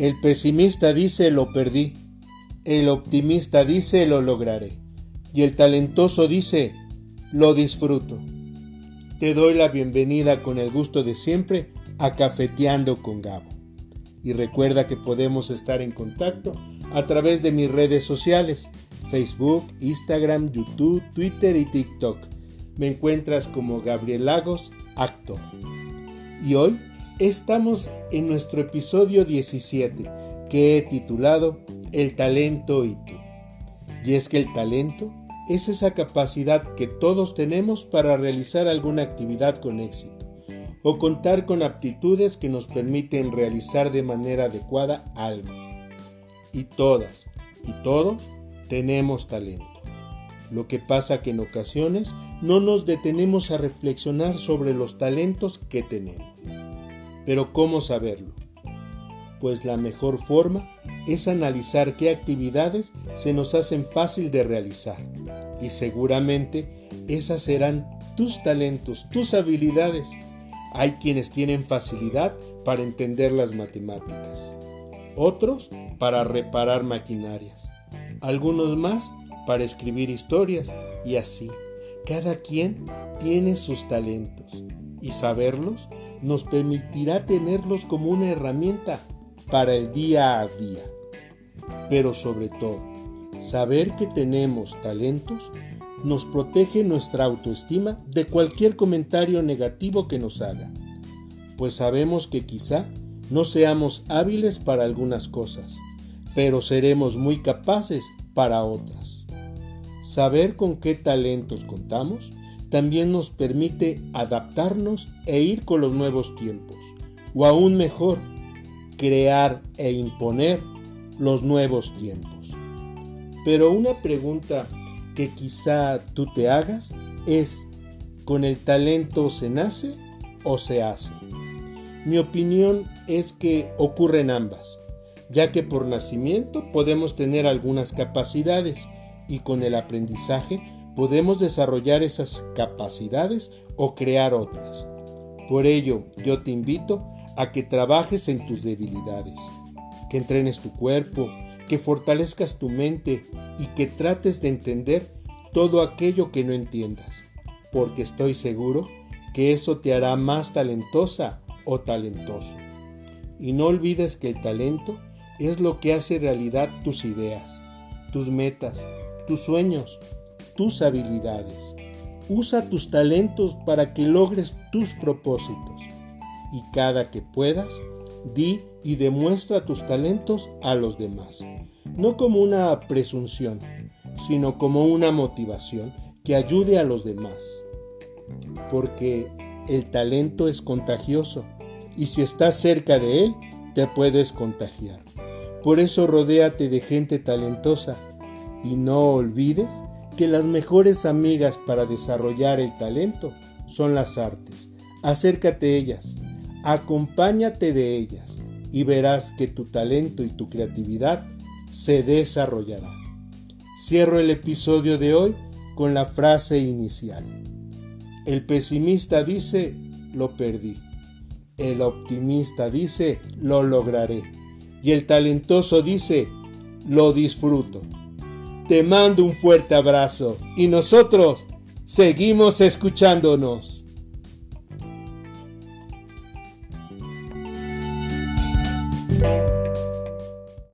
El pesimista dice lo perdí, el optimista dice lo lograré y el talentoso dice lo disfruto. Te doy la bienvenida con el gusto de siempre a Cafeteando con Gabo. Y recuerda que podemos estar en contacto a través de mis redes sociales, Facebook, Instagram, YouTube, Twitter y TikTok. Me encuentras como Gabriel Lagos, actor. Y hoy estamos en nuestro episodio 17, que he titulado El talento y tú. Y es que el talento es esa capacidad que todos tenemos para realizar alguna actividad con éxito o contar con aptitudes que nos permiten realizar de manera adecuada algo. Y todas y todos tenemos talento. Lo que pasa que en ocasiones no nos detenemos a reflexionar sobre los talentos que tenemos. Pero ¿cómo saberlo? Pues la mejor forma es analizar qué actividades se nos hacen fácil de realizar. Y seguramente esas serán tus talentos, tus habilidades. Hay quienes tienen facilidad para entender las matemáticas, otros para reparar maquinarias, algunos más para escribir historias y así. Cada quien tiene sus talentos y saberlos nos permitirá tenerlos como una herramienta para el día a día. Pero sobre todo, saber que tenemos talentos nos protege nuestra autoestima de cualquier comentario negativo que nos haga, pues sabemos que quizá no seamos hábiles para algunas cosas, pero seremos muy capaces para otras. Saber con qué talentos contamos también nos permite adaptarnos e ir con los nuevos tiempos, o aún mejor, crear e imponer los nuevos tiempos. Pero una pregunta que quizá tú te hagas es, ¿con el talento se nace o se hace? Mi opinión es que ocurren ambas, ya que por nacimiento podemos tener algunas capacidades y con el aprendizaje podemos desarrollar esas capacidades o crear otras. Por ello, yo te invito a que trabajes en tus debilidades, que entrenes tu cuerpo, que fortalezcas tu mente y que trates de entender todo aquello que no entiendas, porque estoy seguro que eso te hará más talentosa o talentoso. Y no olvides que el talento es lo que hace realidad tus ideas, tus metas, tus sueños, tus habilidades. Usa tus talentos para que logres tus propósitos y cada que puedas, di y demuestra tus talentos a los demás, no como una presunción, sino como una motivación que ayude a los demás. Porque el talento es contagioso y si estás cerca de él, te puedes contagiar. Por eso rodéate de gente talentosa y no olvides que las mejores amigas para desarrollar el talento son las artes. Acércate a ellas, Acompáñate de ellas y verás que tu talento y tu creatividad se desarrollará. Cierro el episodio de hoy con la frase inicial. El pesimista dice, lo perdí. El optimista dice, lo lograré. Y el talentoso dice, lo disfruto. Te mando un fuerte abrazo y nosotros seguimos escuchándonos.